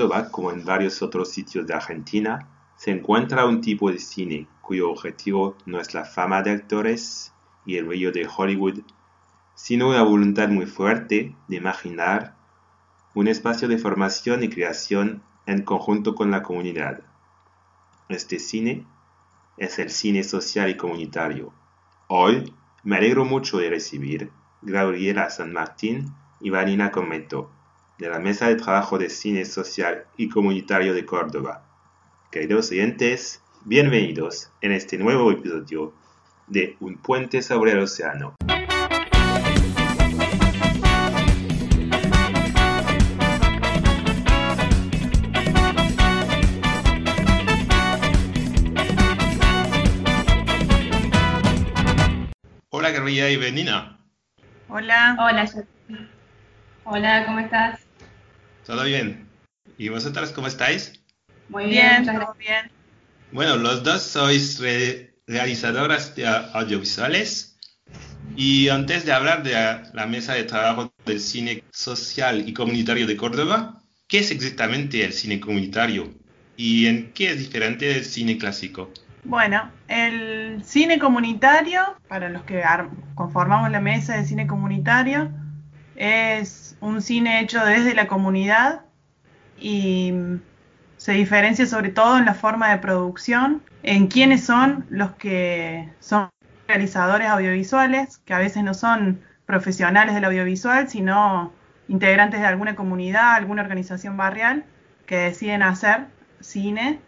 Córdoba, como en varios otros sitios de Argentina, se encuentra un tipo de cine cuyo objetivo no es la fama de actores y el brillo de Hollywood, sino una voluntad muy fuerte de imaginar un espacio de formación y creación en conjunto con la comunidad. Este cine es el cine social y comunitario. Hoy me alegro mucho de recibir Gabriela San Martín y Vanina Cometo de la Mesa de Trabajo de Cine Social y Comunitario de Córdoba. Queridos oyentes, bienvenidos en este nuevo episodio de Un puente sobre el océano. Hola Gabriela y Vanina. Hola. Hola, Hola, ¿cómo estás? ¿Todo bien? ¿Y vosotras cómo estáis? Muy bien, bien, todo bien. Bueno, los dos sois re- realizadoras de audiovisuales y antes de hablar de la, mesa de trabajo del cine social y comunitario de Córdoba, ¿qué es exactamente el cine comunitario y en qué es diferente del cine clásico? Bueno, el cine comunitario, para los que conformamos la mesa de cine comunitario, es un cine hecho desde la comunidad y se diferencia sobre todo en la forma de producción, en quiénes son los que son realizadores audiovisuales, que a veces no son profesionales del audiovisual, sino integrantes de alguna comunidad, alguna organización barrial, que deciden hacer cine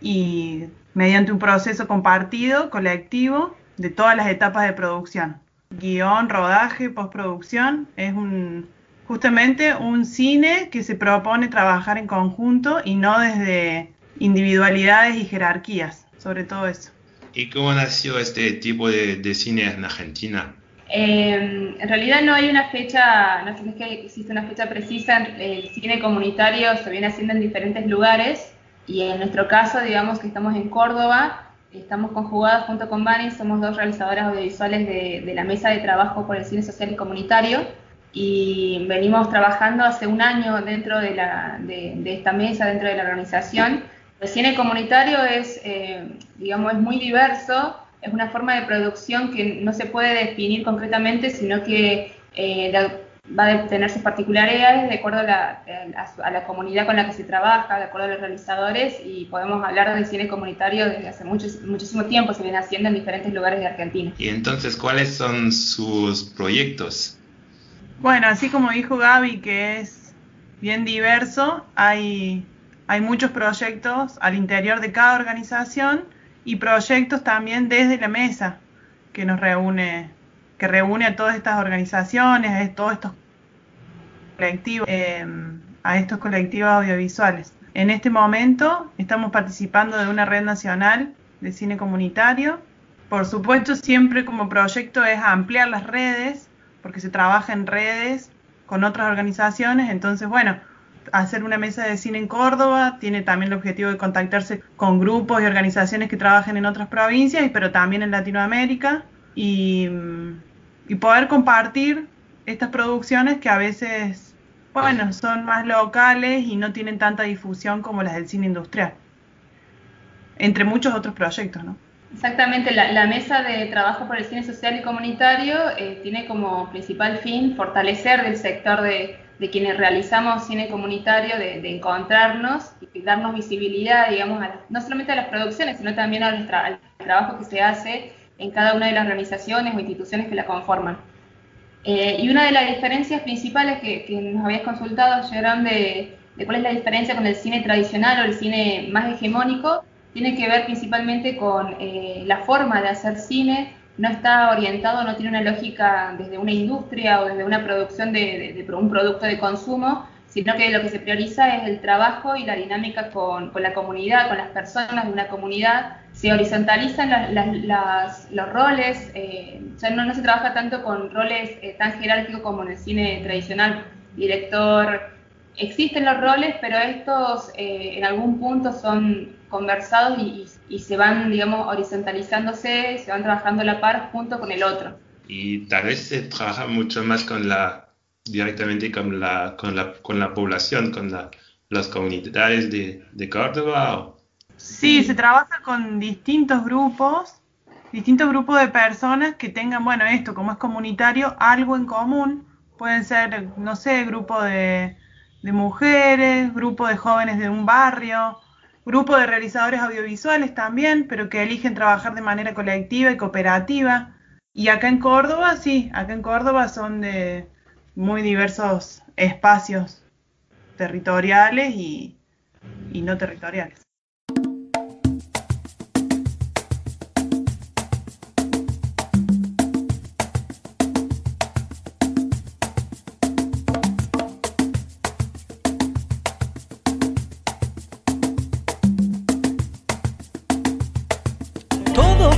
y mediante un proceso compartido, colectivo, de todas las etapas de producción. Guión, rodaje, postproducción, es un, justamente un cine que se propone trabajar en conjunto y no desde individualidades y jerarquías, sobre todo eso. ¿Y cómo nació este tipo de, de cine en Argentina? Eh, en realidad no hay una fecha, no es que existe una fecha precisa, el cine comunitario se viene haciendo en diferentes lugares y en nuestro caso, digamos que estamos en Córdoba, estamos conjugadas junto con Vani, somos dos realizadoras audiovisuales de, de la mesa de trabajo por el cine social y comunitario y venimos trabajando hace un año dentro de, la, de, de esta mesa, dentro de la organización. El cine comunitario es, eh, digamos, es muy diverso, es una forma de producción que no se puede definir concretamente, sino que eh, va a tener sus particularidades de acuerdo a la, su- a la comunidad con la que se trabaja, de acuerdo a los realizadores, y podemos hablar de cine comunitario desde hace muchísimo tiempo, se viene haciendo en diferentes lugares de Argentina. Y entonces, ¿cuáles son sus proyectos? Bueno, así como dijo Gaby, que es bien diverso, hay, hay muchos proyectos al interior de cada organización y proyectos también desde la mesa que nos reúne, que reúne a todas estas organizaciones, a todos estos colectivos, eh, a estos colectivos audiovisuales. En este momento estamos participando de una red nacional de cine comunitario. Por supuesto, siempre como proyecto es ampliar las redes, porque se trabaja en redes con otras organizaciones. Entonces, bueno, hacer una mesa de cine en Córdoba tiene también el objetivo de contactarse con grupos y organizaciones que trabajen en otras provincias, pero también en Latinoamérica, y, mm, y poder compartir estas producciones que a veces, bueno, son más locales y no tienen tanta difusión como las del cine industrial, entre muchos otros proyectos, ¿no? Exactamente, la, la mesa de trabajo por el cine social y comunitario eh, tiene como principal fin fortalecer del sector de, quienes realizamos cine comunitario, de, encontrarnos y darnos visibilidad, digamos, a no solamente a las producciones, sino también tra- al trabajo que se hace en cada una de las organizaciones o instituciones que la conforman. Eh, y una de las diferencias principales que, nos habías consultado, Gerard, de cuál es la diferencia con el cine tradicional o el cine más hegemónico, tiene que ver principalmente con eh, la forma de hacer cine, no está orientado, no tiene una lógica desde una industria o desde una producción de, un producto de consumo, sino que lo que se prioriza es el trabajo y la dinámica con, la comunidad, con las personas de una comunidad. Se horizontalizan las- los roles, eh, ya no, no se trabaja tanto con roles eh, tan jerárquicos como en el cine tradicional, director, existen los roles, pero estos eh, en algún punto son conversados y, y, se van, digamos, horizontalizándose, se van trabajando a la par junto con el otro. Y tal vez se trabaja mucho más con la, directamente con la, con la, con la población, con la, las comunidades de, de Córdoba. Sí, se trabaja con distintos grupos, distintos grupos de personas que tengan, bueno, esto como es comunitario, algo en común. Pueden ser, no sé, grupo de, de mujeres, grupo de jóvenes de un barrio, grupo de realizadores audiovisuales también, pero que eligen trabajar de manera colectiva y cooperativa. Y acá en Córdoba, sí, acá en Córdoba son de muy diversos espacios territoriales y, y no territoriales.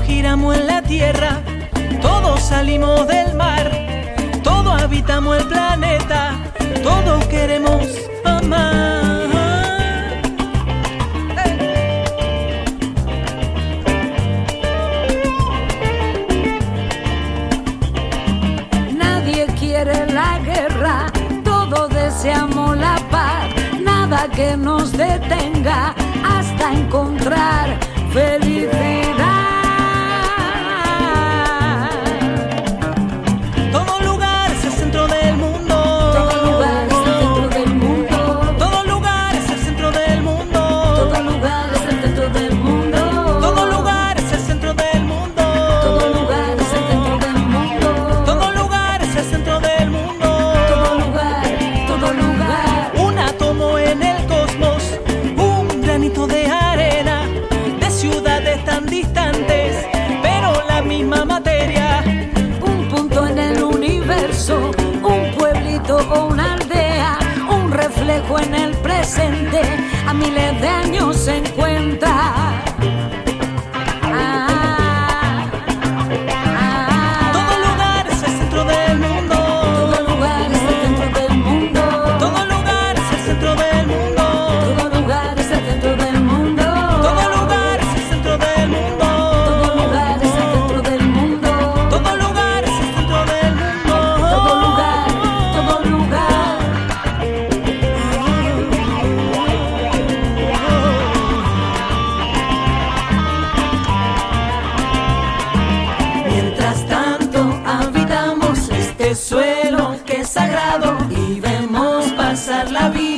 En la tierra, todos salimos del mar, todos habitamos el planeta, todos queremos amar. Nadie quiere la guerra, todos deseamos la paz, nada que nos detenga hasta encontrar felicidad. y vemos pasar la vida.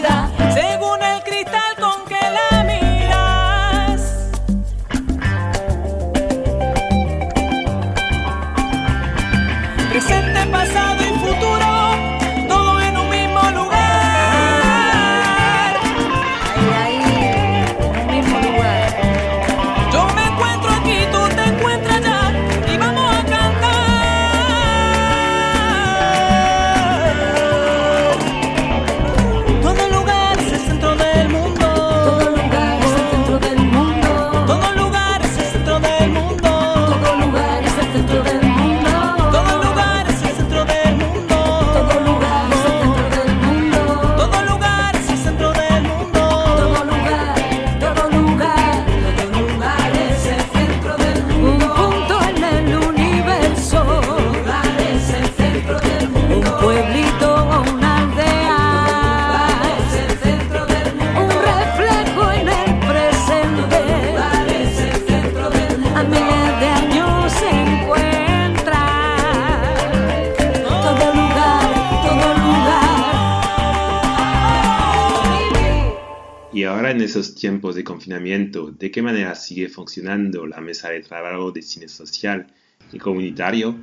Tiempos de confinamiento, ¿de qué manera sigue funcionando la mesa de trabajo de cine social y comunitario?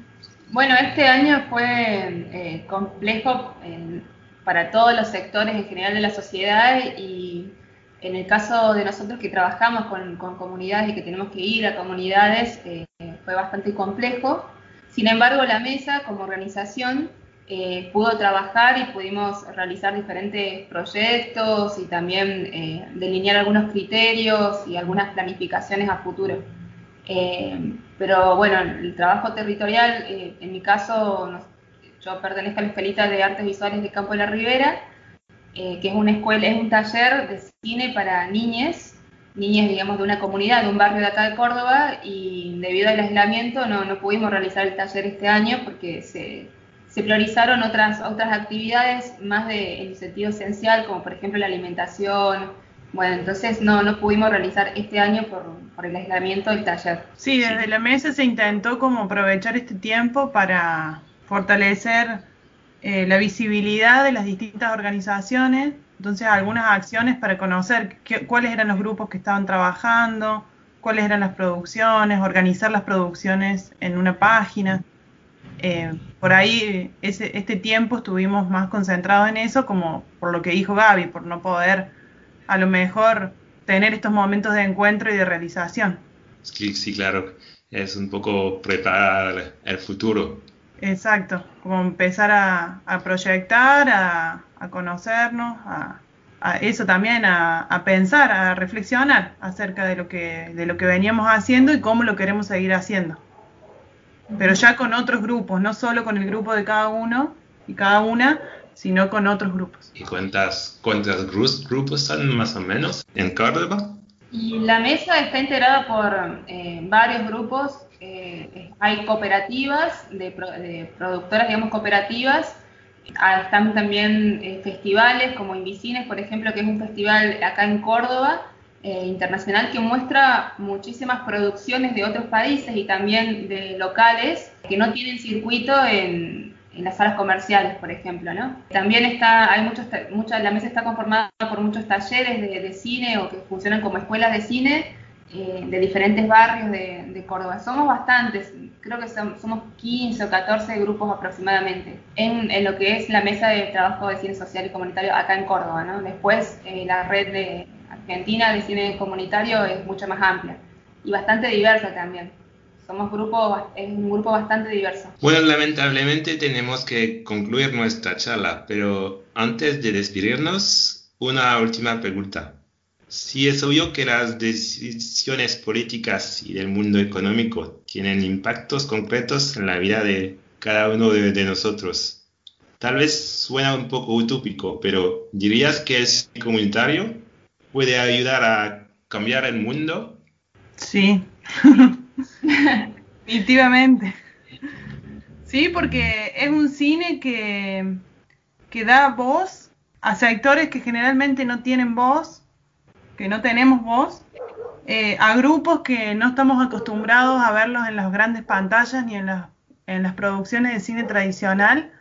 Bueno, este año fue eh, complejo para todos los sectores en general de la sociedad y en el caso de nosotros que trabajamos con, comunidades y que tenemos que ir a comunidades, eh, fue bastante complejo. Sin embargo, la mesa como organización eh, pudo trabajar y pudimos realizar diferentes proyectos y también eh, delinear algunos criterios y algunas planificaciones a futuro. Eh, pero bueno, el trabajo territorial, en mi caso, yo pertenezco a la Escuelita de Artes Visuales de Campo de la Ribera, que es una escuela, es un taller de cine para niñas niñas, digamos, de una comunidad, de un barrio de acá de Córdoba, y debido al aislamiento no, no pudimos realizar el taller este año porque se, se priorizaron otras, otras actividades más de, en sentido esencial, como por ejemplo la alimentación. Bueno, entonces no, no pudimos realizar este año por, por el aislamiento del taller. Sí, desde la mesa se intentó como aprovechar este tiempo para fortalecer eh, la visibilidad de las distintas organizaciones, entonces algunas acciones para conocer qué, cuáles eran los grupos que estaban trabajando, cuáles eran las producciones, organizar las producciones en una página. Eh, por ahí ese, este tiempo estuvimos más concentrados en eso, como por lo que dijo Gaby, por no poder a lo mejor tener estos momentos de encuentro y de realización. Sí, sí claro, es un poco preparar el futuro. Exacto, como empezar a, a proyectar, a, a conocernos, a, a, eso también, a, pensar, a reflexionar acerca de lo, que, de lo que veníamos haciendo y cómo lo queremos seguir haciendo. Pero ya con otros grupos, no solo con el grupo de cada uno y cada una, sino con otros grupos. ¿Y cuántas, cuántos grupos están más o menos en Córdoba? Y la mesa está integrada por eh, varios grupos. Eh, hay cooperativas de, de, productoras, digamos, cooperativas. Ah, están también eh, festivales como Invisines, por ejemplo, que es un festival acá en Córdoba, eh, internacional, que muestra muchísimas producciones de otros países y también de locales que no tienen circuito en, en las salas comerciales, por ejemplo, ¿no? También está, hay muchos, mucha, la mesa está conformada por muchos talleres de, de cine o que funcionan como escuelas de cine eh, de diferentes barrios de, de, Córdoba. Somos bastantes, creo que somos 15 o 14 grupos aproximadamente en, en, lo que es la mesa de trabajo de cine social y comunitario acá en Córdoba, ¿no? Después eh, la red de Argentina de cine comunitario es mucho más amplia y bastante diversa también somos grupo, es un grupo bastante diverso. Bueno, lamentablemente tenemos que concluir nuestra charla, pero antes de despedirnos, una última pregunta. Si es obvio que las decisiones políticas y del mundo económico tienen impactos concretos en la vida de cada uno de, de nosotros, tal vez suena un poco utópico, pero ¿dirías que el comunitario puede ayudar a cambiar el mundo? Sí. Definitivamente. Sí, porque es un cine que, que da voz a sectores que generalmente no tienen voz, que no tenemos voz, eh, a grupos que no estamos acostumbrados a verlos en las grandes pantallas ni en las, en las producciones de cine tradicional.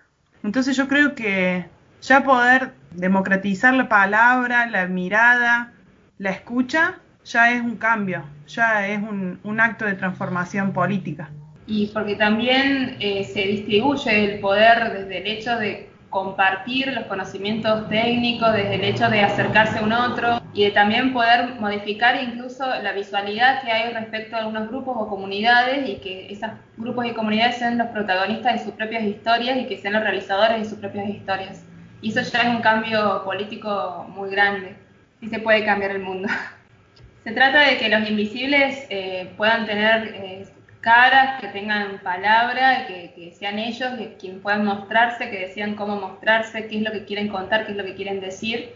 Entonces yo creo que ya poder democratizar la palabra, la mirada, la escucha, ya es un cambio, ya es un, acto de transformación política. Y porque también eh, se distribuye el poder desde el hecho de compartir los conocimientos técnicos, desde el hecho de acercarse a un otro y de también poder modificar incluso la visualidad que hay respecto a algunos grupos o comunidades y que esos grupos y comunidades sean los protagonistas de sus propias historias y que sean los realizadores de sus propias historias. Y eso ya es un cambio político muy grande. Sí se puede cambiar el mundo. Se trata de que los invisibles eh, puedan tener eh, caras, que tengan palabra, que, que sean ellos quienes puedan mostrarse, que decían cómo mostrarse, qué es lo que quieren contar, qué es lo que quieren decir.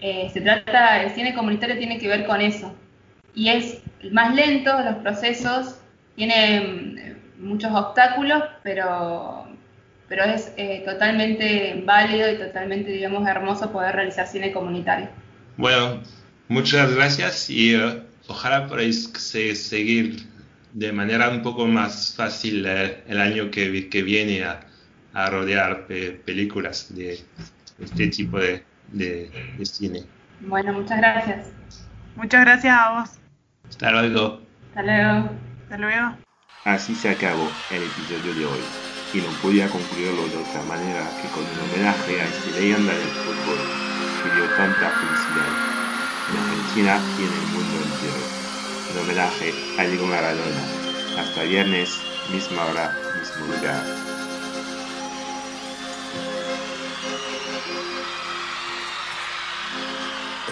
Eh, se trata, el cine comunitario tiene que ver con eso. Y es más lento los procesos, tiene muchos obstáculos, pero, pero es eh, totalmente válido y totalmente, digamos, hermoso poder realizar cine comunitario. Bueno, Muchas gracias y uh, ojalá podáis seguir de manera un poco más fácil uh, el año que, que viene a, a rodear pe películas de este tipo de, de, de, cine. Bueno, muchas gracias. Muchas gracias a vos. Hasta luego. Hasta luego. Hasta luego. Así se acabó el episodio de hoy y no podía concluirlo de otra manera que con un homenaje a esta leyenda del fútbol que dio tanta felicidad en Argentina y en el mundo entero. En homenaje a Diego Maradona. Hasta viernes, misma hora, mismo lugar.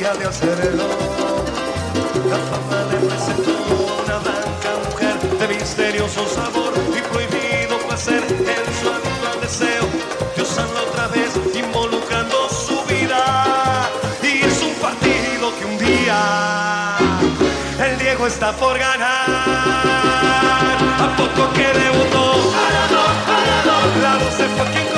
alegría de hacerlo. La fama le presentó una blanca mujer de misterioso sabor y prohibido placer en su actual deseo de usarla otra vez involucrando su vida. Y es un partido que un día el Diego está por ganar. ¿A poco que debutó? La 12 fue